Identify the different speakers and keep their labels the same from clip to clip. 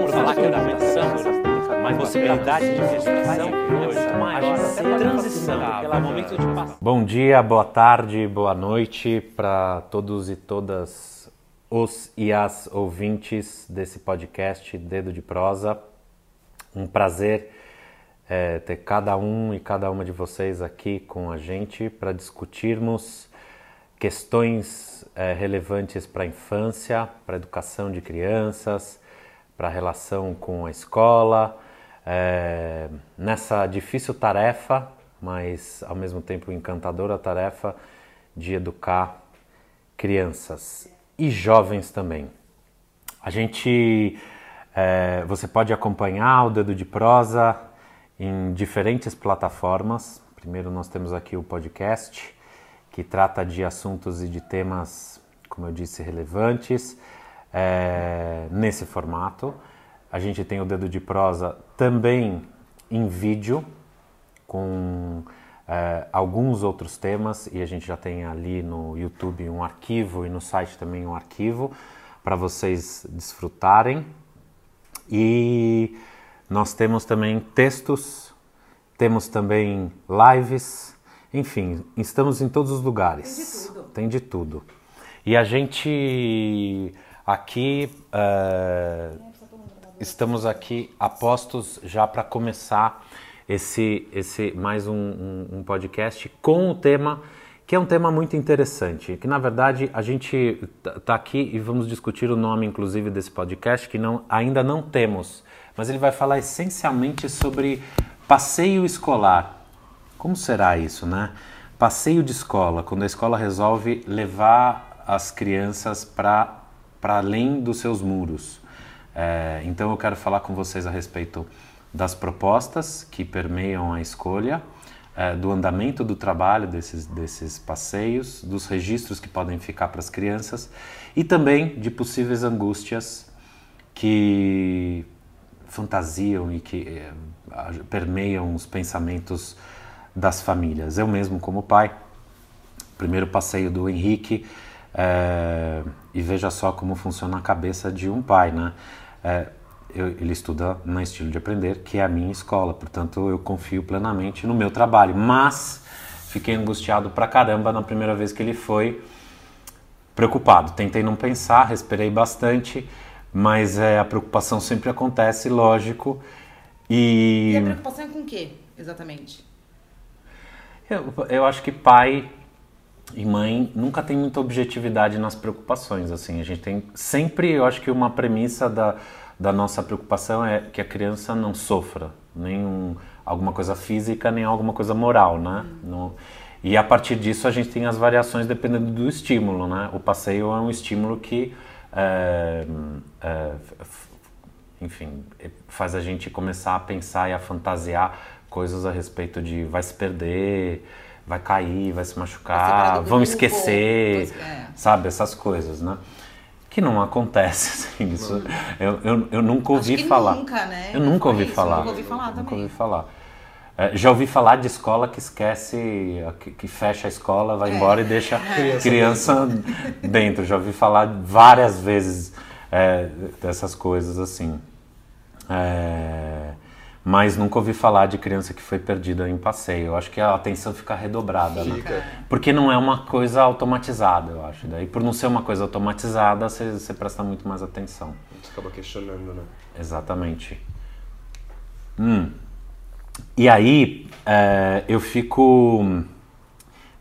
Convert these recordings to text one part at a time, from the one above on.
Speaker 1: Vamos falar que é da meditação, mas possibilidade de meditação é muito maior. Até transição, é momento de passar.
Speaker 2: Bom dia, boa tarde, boa noite para todos e todas os e as ouvintes desse podcast Dedo de Prosa. Um prazer é, ter cada um e cada uma de vocês aqui com a gente para discutirmos questões é, relevantes para a infância, para a educação de crianças, para a relação com a escola, é, nessa difícil tarefa, mas ao mesmo tempo encantadora tarefa de educar crianças e jovens também. A gente, é, você pode acompanhar o Dedo de Prosa em diferentes plataformas. Primeiro nós temos aqui o podcast que trata de assuntos e de temas, como eu disse, relevantes é, nesse formato. A gente tem o Dedo de Prosa também em vídeo, com é, alguns outros temas, e a gente já tem ali no YouTube um arquivo e no site também um arquivo para vocês desfrutarem. E nós temos também textos, temos também lives, enfim, estamos em todos os lugares.
Speaker 3: Tem de tudo.
Speaker 2: Tem de tudo. E a gente aqui uh, estamos aqui apostos já para começar esse, esse mais um, um, um, podcast com o tema que é um tema muito interessante, que na verdade a gente está aqui e vamos discutir o nome inclusive desse podcast que não, ainda não temos, mas ele vai falar essencialmente sobre passeio escolar. Como será isso, né? Passeio de escola, quando a escola resolve levar as crianças para além dos seus muros. É, então eu quero falar com vocês a respeito das propostas que permeiam a escolha, é, do andamento do trabalho desses, desses passeios, dos registros que podem ficar para as crianças e também de possíveis angústias que fantasiam e que é, permeiam os pensamentos das famílias. Eu mesmo, como pai, primeiro passeio do Henrique, é, e veja só como funciona a cabeça de um pai, né? É, eu, ele estuda na Estilo de Aprender, que é a minha escola, portanto eu confio plenamente no meu trabalho. Mas fiquei angustiado pra caramba na primeira vez que ele foi, preocupado. Tentei não pensar, respirei bastante, mas é, a preocupação sempre acontece, lógico.
Speaker 3: E, e a preocupação é com o quê, exatamente?
Speaker 2: Eu, eu acho que pai e mãe nunca tem muita objetividade nas preocupações. Assim, a gente tem sempre, eu acho que uma premissa da, da nossa preocupação é que a criança não sofra nem um, alguma coisa física nem alguma coisa moral, né? Uhum. No, e a partir disso a gente tem as variações dependendo do estímulo, né? O passeio é um estímulo que, é, é, enfim, faz a gente começar a pensar e a fantasiar coisas a respeito de vai se perder, vai cair, vai se machucar, vão esquecer, é. sabe? Essas coisas, né? Que não acontece, assim, isso. Eu, eu, eu nunca ouvi falar.
Speaker 3: Nunca, né?
Speaker 2: Eu nunca ouvi
Speaker 3: isso,
Speaker 2: falar.
Speaker 3: Nunca ouvi falar também.
Speaker 2: Nunca ouvi falar. É, já ouvi falar de escola que esquece, que, que fecha a escola, vai é. embora e deixa a criança, criança dentro. Já ouvi falar várias vezes é, dessas coisas assim. É, mas nunca ouvi falar de criança que foi perdida em passeio. Eu acho que a atenção fica redobrada, né? fica. né? Porque não é uma coisa automatizada, eu acho. Daí, por não ser uma coisa automatizada, você, você presta muito mais atenção.
Speaker 4: Você acaba questionando, né?
Speaker 2: Exatamente. Hum. E aí, é, eu fico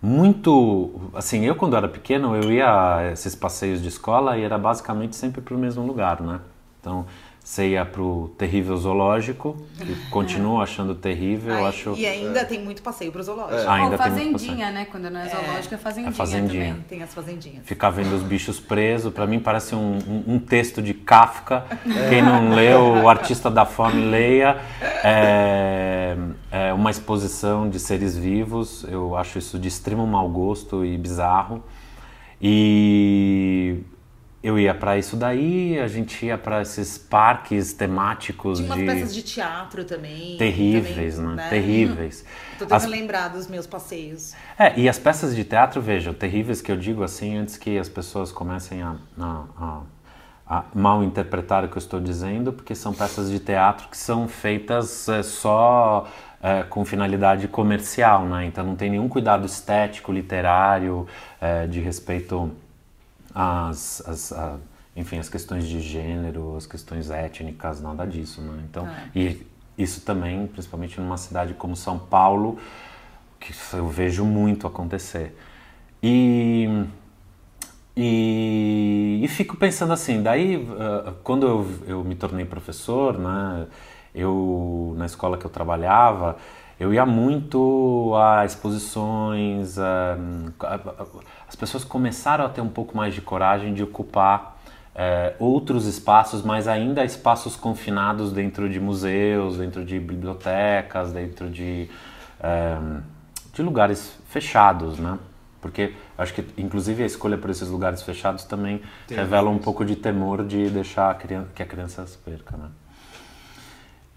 Speaker 2: muito. Assim, eu quando era pequeno, eu ia a esses passeios de escola e era basicamente sempre para o mesmo lugar, né? Então você ia pro terrível zoológico, que continuo achando terrível,
Speaker 3: Aí,
Speaker 2: acho...
Speaker 3: E ainda é. tem muito passeio pro zoológico. É.
Speaker 5: Ainda Ou fazendinha, né? Quando não é zoológico, é, é fazendinha,
Speaker 2: é fazendinha
Speaker 5: também.
Speaker 3: Tem as fazendinhas.
Speaker 2: Ficar vendo os bichos presos, para mim parece um, um, um, texto de Kafka. É. Quem não leu, o Artista da Fome, leia. É, é uma exposição de seres vivos, eu acho isso de extremo mau gosto e bizarro. E eu ia para isso daí, a gente ia para esses parques temáticos
Speaker 3: Tinha umas
Speaker 2: de
Speaker 3: peças de teatro também.
Speaker 2: terríveis,
Speaker 3: também,
Speaker 2: né?
Speaker 3: né?
Speaker 2: Terríveis.
Speaker 3: Tô tentando as... lembrar dos meus passeios.
Speaker 2: É, e as peças de teatro, vejam, terríveis que eu digo assim antes que as pessoas comecem a, a, a, mal interpretar o que eu estou dizendo, porque são peças de teatro que são feitas é, só é, com finalidade comercial, né? Então não tem nenhum cuidado estético, literário, é, de respeito às, às a, enfim, as questões de gênero, as questões étnicas, nada disso, né? Então, é. e isso também, principalmente numa cidade como São Paulo, que eu vejo muito acontecer. E e, e, fico pensando assim, daí uh, quando eu, eu, me tornei professor, né, eu na escola que eu trabalhava, eu ia muito a exposições, as pessoas começaram a ter um pouco mais de coragem de ocupar uh, outros espaços, mas ainda espaços confinados dentro de museus, dentro de bibliotecas, dentro de, uh, de lugares fechados, né? Porque acho que, inclusive, a escolha por esses lugares fechados também Tem revela um pouco de temor de deixar a criança, que a criança se perca, né?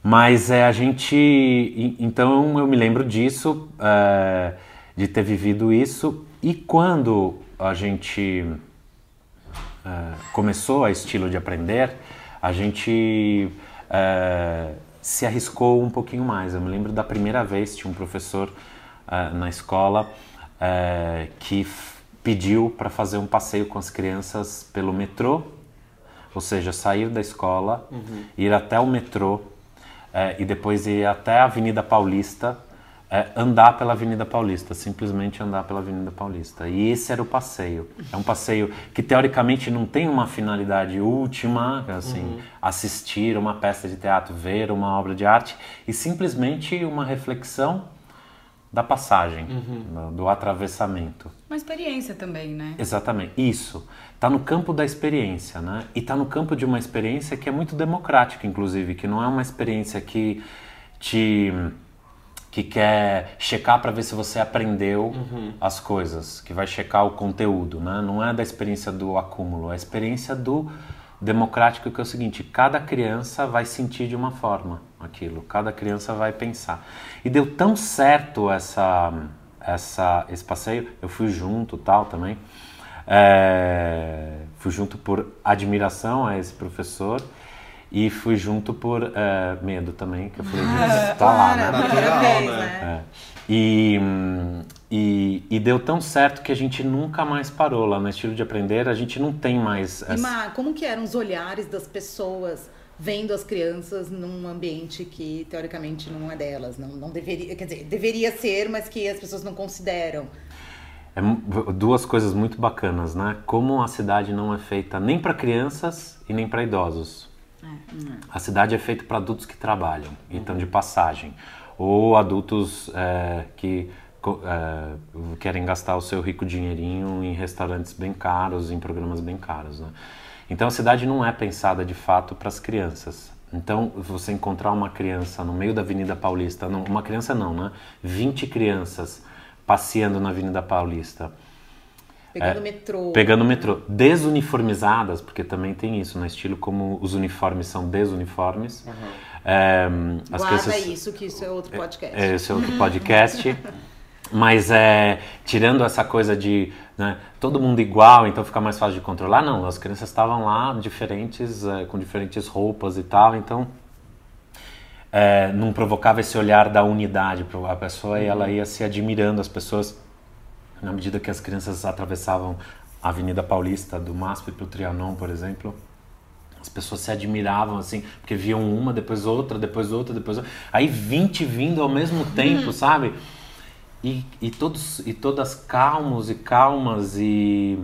Speaker 2: Mas é, a gente. Então eu me lembro disso, é, de ter vivido isso, e quando a gente é, começou a estilo de aprender, a gente é, se arriscou um pouquinho mais. Eu me lembro da primeira vez, tinha um professor na escola que pediu para fazer um passeio com as crianças pelo metrô, ou seja, sair da escola, uhum. ir até o metrô é, e depois ir até a Avenida Paulista, é, andar pela Avenida Paulista, simplesmente andar pela Avenida Paulista. E esse era o passeio. É um passeio que teoricamente não tem uma finalidade última, assim, uhum. assistir uma peça de teatro, ver uma obra de arte, e simplesmente uma reflexão da passagem, uhum. do atravessamento.
Speaker 5: Uma experiência também, né?
Speaker 2: Exatamente, isso. Está no campo da experiência, né? E está no campo de uma experiência que é muito democrática, inclusive, que não é uma experiência que te que quer checar para ver se você aprendeu uhum. as coisas, que vai checar o conteúdo, né? Não é da experiência do acúmulo, é a experiência do democrático que é o seguinte: cada criança vai sentir de uma forma aquilo. Cada criança vai pensar. E deu tão certo essa, essa, esse passeio, eu fui junto tal também. É, fui junto por admiração a esse professor e fui junto por é, medo também, que eu falei, ah, tá lá, né?
Speaker 3: Natural, né?
Speaker 2: É. E, e, e, deu tão certo que a gente nunca mais parou lá no estilo de aprender, a gente não tem mais...
Speaker 3: Essa... E, Mar, como que eram os olhares das pessoas vendo as crianças num ambiente que teoricamente não é delas, não, não deveria, quer dizer, deveria ser, mas que as pessoas não consideram.
Speaker 2: É duas coisas muito bacanas, né? Como a cidade não é feita nem para crianças e nem para idosos. É, é. A cidade é feita para adultos que trabalham, uhum. então de passagem, ou adultos é, que é, querem gastar o seu rico dinheirinho em restaurantes bem caros, em programas bem caros, né? Então a cidade não é pensada de fato para as crianças. Então, você encontrar uma criança no meio da Avenida Paulista, não, uma criança não, né? 20 crianças passeando na Avenida Paulista.
Speaker 3: Pegando é, metrô.
Speaker 2: Pegando metrô. Desuniformizadas, porque também tem isso, no né? estilo como os uniformes são desuniformes. Uhum.
Speaker 3: É, as Guarda crianças, isso, que isso é outro podcast.
Speaker 2: É, esse é outro podcast. Mas é, tirando essa coisa de né, todo mundo igual, então fica mais fácil de controlar, não. As crianças estavam lá diferentes, é, com diferentes roupas e tal, então é, não provocava esse olhar da unidade para a pessoa e ela ia se admirando as pessoas na medida que as crianças atravessavam a Avenida Paulista do MASP para o Trianon, por exemplo. As pessoas se admiravam assim, porque viam uma, depois outra, depois outra, depois outra. Aí 20 vindo ao mesmo tempo, sabe? E, e, todos, e todas calmos e calmas e.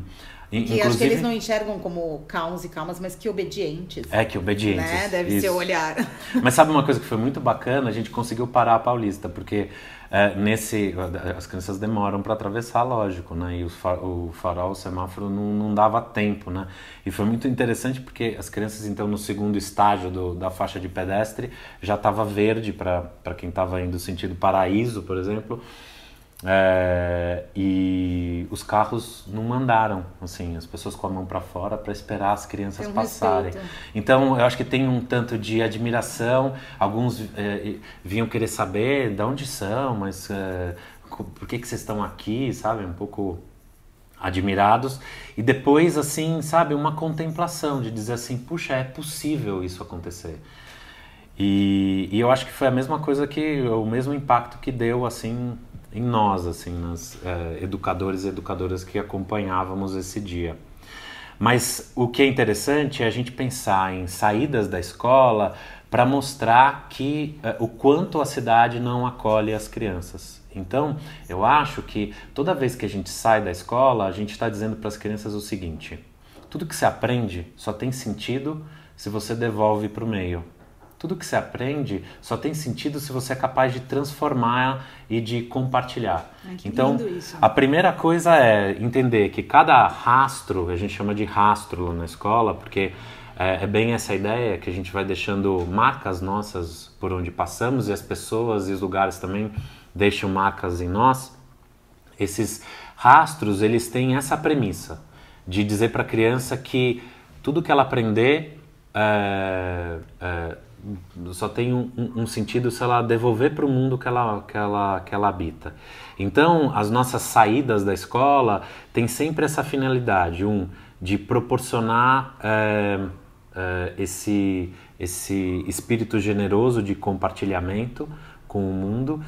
Speaker 3: Que acho que eles não enxergam como calmos e calmas, mas que obedientes.
Speaker 2: É, que obedientes.
Speaker 3: Né? Deve isso. ser o olhar.
Speaker 2: Mas sabe uma coisa que foi muito bacana? A gente conseguiu parar a Paulista, porque é, nesse as crianças demoram para atravessar, lógico, né? E o, o farol, o semáforo não, não, dava tempo, né? E foi muito interessante porque as crianças, então, no segundo estágio do, da faixa de pedestre, já estava verde para quem estava indo sentido paraíso, por exemplo. É, e os carros não mandaram, assim, as pessoas com a mão para fora para esperar as crianças um passarem. Respeito. Então, eu acho que tem um tanto de admiração. Alguns é, vinham querer saber de onde são, mas é, por que, que vocês estão aqui, sabe? Um pouco admirados e depois assim sabe uma contemplação de dizer assim puxa é possível isso acontecer e, e eu acho que foi a mesma coisa que o mesmo impacto que deu assim em nós assim nas é, educadores e educadoras que acompanhávamos esse dia mas o que é interessante é a gente pensar em saídas da escola para mostrar que é, o quanto a cidade não acolhe as crianças então, eu acho que toda vez que a gente sai da escola, a gente está dizendo para as crianças o seguinte: tudo que você aprende só tem sentido se você devolve para o meio. Tudo que você aprende só tem sentido se você é capaz de transformar e de compartilhar.
Speaker 3: Ai,
Speaker 2: então, a primeira coisa é entender que cada rastro, a gente chama de rastro na escola, porque é, é, bem essa ideia que a gente vai deixando marcas nossas por onde passamos e as pessoas e os lugares também deixam marcas em nós, esses rastros eles têm essa premissa de dizer para a criança que tudo que ela aprender é, é, só tem um, um, sentido se ela devolver para o mundo que ela, que, ela, que ela habita. Então, as nossas saídas da escola têm sempre essa finalidade, um, de proporcionar é, é esse, esse espírito generoso de compartilhamento com o mundo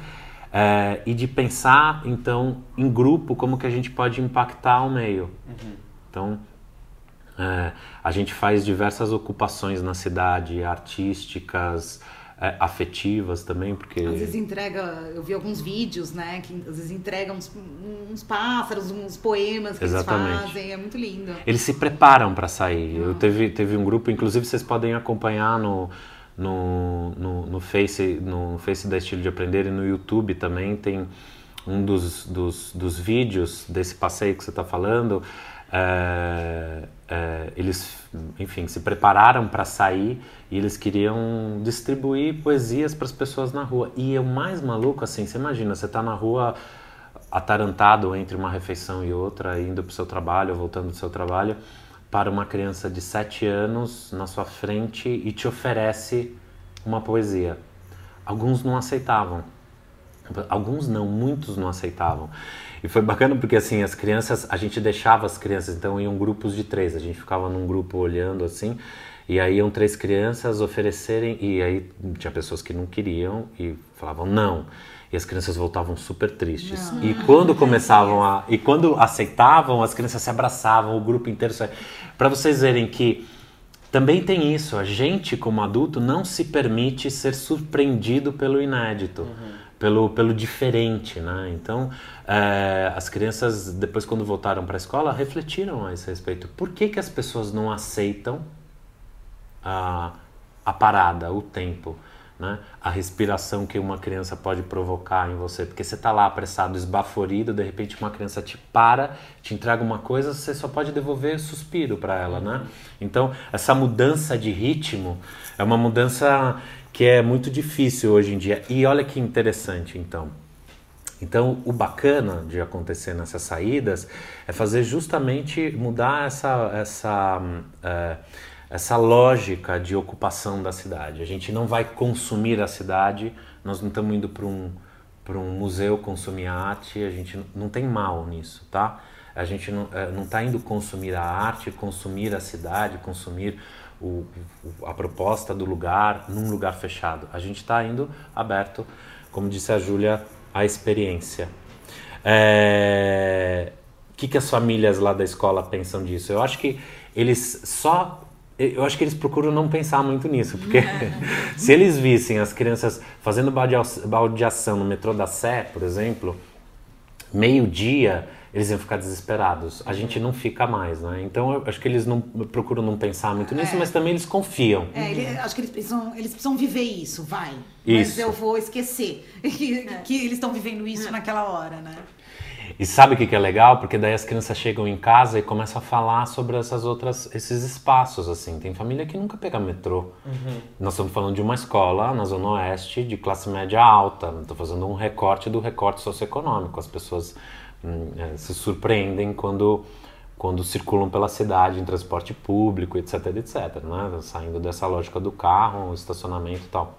Speaker 2: é, e de pensar então em grupo como que a gente pode impactar o meio. Uhum. Então é, a gente faz diversas ocupações na cidade, artísticas, é, afetivas também, porque...
Speaker 3: Às vezes entrega, eu vi alguns vídeos, né, que às vezes entrega uns, uns pássaros, uns poemas que Exatamente. eles fazem, é muito lindo.
Speaker 2: Eles se preparam para sair. Eu teve, teve um grupo, inclusive vocês podem acompanhar no, no, no, no, Face, no Face da Estilo de Aprender e no YouTube também tem um dos, dos, dos vídeos desse passeio que você está falando. É, é, eles, enfim, se prepararam para sair e eles queriam distribuir poesias para as pessoas na rua. E o mais maluco, assim, você imagina, você está na rua atarantado entre uma refeição e outra, indo para o seu trabalho, voltando do seu trabalho, para uma criança de 7 anos na sua frente e te oferece uma poesia. Alguns não aceitavam. Alguns não, muitos não aceitavam. E foi bacana porque assim, as crianças, a gente deixava as crianças, então iam grupos de três, a gente ficava num grupo olhando assim, e aí iam três crianças oferecerem, e aí tinha pessoas que não queriam e falavam não e as crianças voltavam super tristes. Não. E quando começavam a. E quando aceitavam, as crianças se abraçavam, o grupo inteiro. Para vocês verem que também tem isso, a gente como adulto não se permite ser surpreendido pelo inédito. Uhum. Pelo, pelo diferente, né? Então, é, as crianças, depois quando voltaram para a escola, refletiram a esse respeito. Por que, que as pessoas não aceitam a, a parada, o tempo? né? a respiração que uma criança pode provocar em você, porque você está lá apressado, esbaforido, de repente uma criança te para, te entrega uma coisa, você só pode devolver suspiro para ela, né? Então essa mudança de ritmo é uma mudança que é muito difícil hoje em dia. E olha que interessante, então. Então, o bacana de acontecer nessas saídas é fazer justamente mudar essa, essa uh, essa lógica de ocupação da cidade. A gente não vai consumir a cidade, nós não estamos indo para um, um museu consumir arte, a gente não tem mal nisso, tá? A gente não está eh, indo consumir a arte, consumir a cidade, consumir o, a proposta do lugar num lugar fechado. A gente está indo aberto, como disse a Júlia, à experiência. É... O que, que as famílias lá da escola pensam disso? Eu acho que eles só eu acho que eles procuram não pensar muito nisso, porque se eles vissem as crianças fazendo baldeação no metrô da Sé, por exemplo, meio-dia, eles iam ficar desesperados. A gente não fica mais, né? Então eu acho que eles não procuram não pensar muito nisso, é. mas também eles confiam.
Speaker 3: É, ele, acho que eles precisam, eles precisam viver isso, vai. Isso. Mas eu vou esquecer que, é. que eles estão vivendo isso é. naquela hora, né?
Speaker 2: E sabe o que, que é legal? Porque daí as crianças chegam em casa e começam a falar sobre essas outras, esses espaços, assim. Tem família que nunca pega metrô. Uhum. Nós estamos falando de uma escola na Zona Oeste de classe média alta. Estou fazendo um recorte do recorte socioeconômico. As pessoas se surpreendem quando, quando circulam pela cidade em transporte público, etc, etc. Né? Saindo dessa lógica do carro, estacionamento e tal.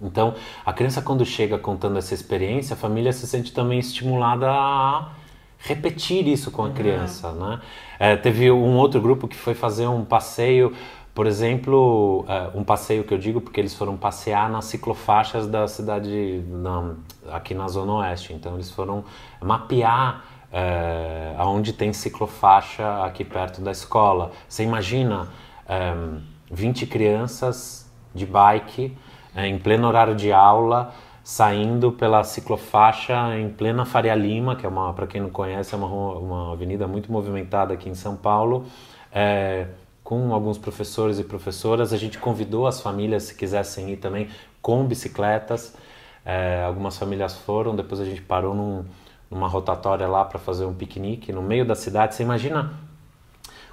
Speaker 2: Então, a criança quando chega contando essa experiência, a família se sente também estimulada a repetir isso com a criança, né? É, teve um outro grupo que foi fazer um passeio, por exemplo, é, um passeio que eu digo porque eles foram passear nas ciclofaixas da cidade, na, aqui na Zona Oeste. Então eles foram mapear é, aonde tem ciclofaixa aqui perto da escola. Você imagina é, 20 crianças de bike é, em pleno horário de aula, saindo pela ciclofaixa em plena Faria Lima, que é uma, para quem não conhece, é uma, uma avenida muito movimentada aqui em São Paulo, é, com alguns professores e professoras. A gente convidou as famílias, se quisessem ir também, com bicicletas. É, algumas famílias foram, depois a gente parou num, numa rotatória lá para fazer um piquenique no meio da cidade. Você imagina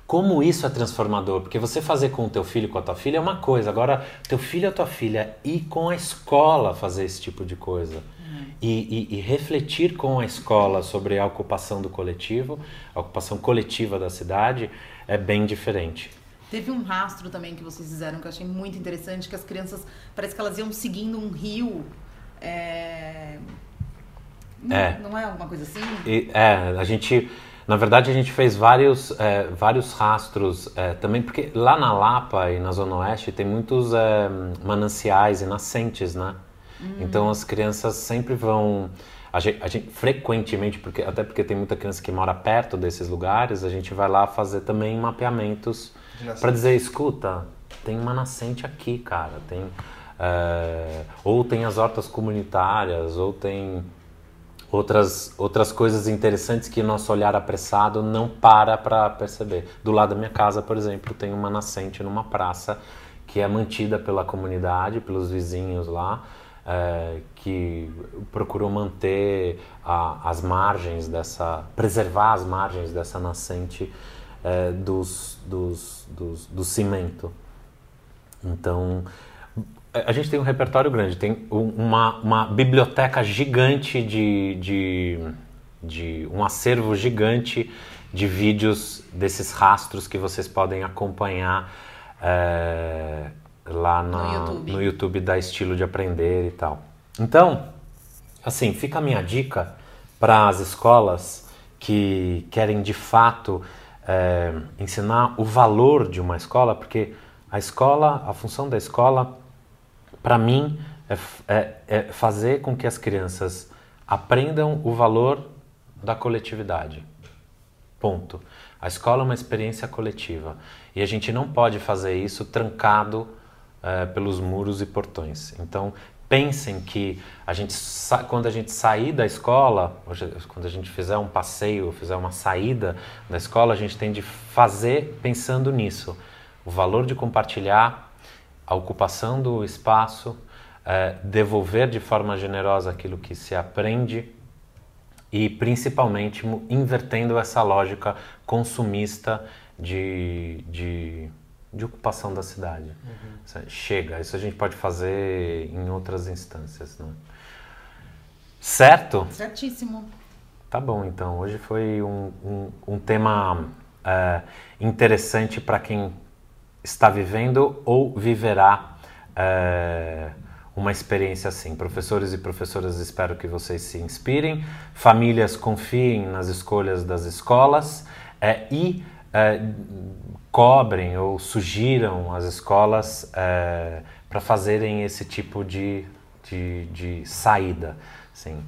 Speaker 2: como isso é transformador? Porque você fazer com o teu filho, com a tua filha é uma coisa. Agora, teu filho ou tua filha ir com a escola fazer esse tipo de coisa. Uhum. E, e, e, refletir com a escola sobre a ocupação do coletivo, a ocupação coletiva da cidade, é bem diferente.
Speaker 3: Teve um rastro também que vocês fizeram que eu achei muito interessante, que as crianças, parece que elas iam seguindo um rio. É... Não é, não é alguma coisa assim?
Speaker 2: E, é, a gente na verdade, a gente fez vários, é, vários rastros é, também, porque lá na Lapa e na Zona Oeste tem muitos é, mananciais e nascentes, né? Uhum. Então as crianças sempre vão. A gente, a gente, frequentemente, porque, até porque tem muita criança que mora perto desses lugares, a gente vai lá fazer também mapeamentos para dizer: escuta, tem uma nascente aqui, cara. Tem, é, ou tem as hortas comunitárias, ou tem outras, outras coisas interessantes que o nosso olhar apressado não para para perceber. Do lado da minha casa, por exemplo, tem uma nascente numa praça que é mantida pela comunidade, pelos vizinhos lá, é, que procuram manter a, as margens dessa, preservar as margens dessa nascente é, dos, dos, dos, do cimento. Então, a gente tem um repertório grande, tem uma, uma biblioteca gigante de, de, de, um acervo gigante de vídeos desses rastros que vocês podem acompanhar é, lá na, no, YouTube. no YouTube da Estilo de Aprender e tal. Então, assim, fica a minha dica para as escolas que querem de fato é, ensinar o valor de uma escola, porque a escola, a função da escola para mim, é, é, é fazer com que as crianças aprendam o valor da coletividade. Ponto. A escola é uma experiência coletiva e a gente não pode fazer isso trancado é, pelos muros e portões. Então, pensem que a gente, quando a gente sair da escola, quando a gente fizer um passeio, fizer uma saída da escola, a gente tem de fazer pensando nisso. O valor de compartilhar a ocupação do espaço, é, devolver de forma generosa aquilo que se aprende e principalmente invertendo essa lógica consumista de, de, de ocupação da cidade. Uhum. Chega, isso a gente pode fazer em outras instâncias. Né? Certo?
Speaker 3: Certíssimo.
Speaker 2: Tá bom, então. Hoje foi um, um, um tema é, interessante para quem está vivendo ou viverá é, uma experiência assim. Professores e professoras, espero que vocês se inspirem, famílias confiem nas escolhas das escolas é, e é, cobrem ou sugiram as escolas para fazerem esse tipo de, de, de saída. Assim,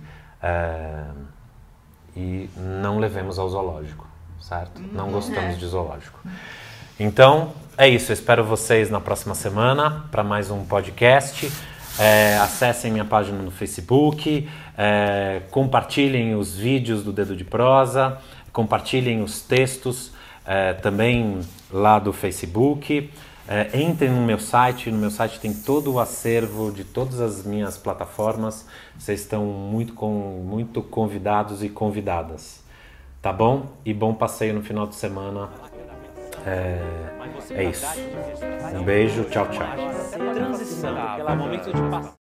Speaker 2: e não levemos ao zoológico, certo? Não gostamos de zoológico. Então, é isso. Eu espero vocês na próxima semana para mais um podcast. É, acessem minha página no Facebook, é, compartilhem os vídeos do Dedo de Prosa, compartilhem os textos é, também lá do Facebook. É, entrem no meu site, no meu site tem todo o acervo de todas as minhas plataformas. Vocês estão muito, com, muito convidados e convidadas. Tá bom? E bom passeio no final de semana. É, é isso. Um beijo, tchau, tchau.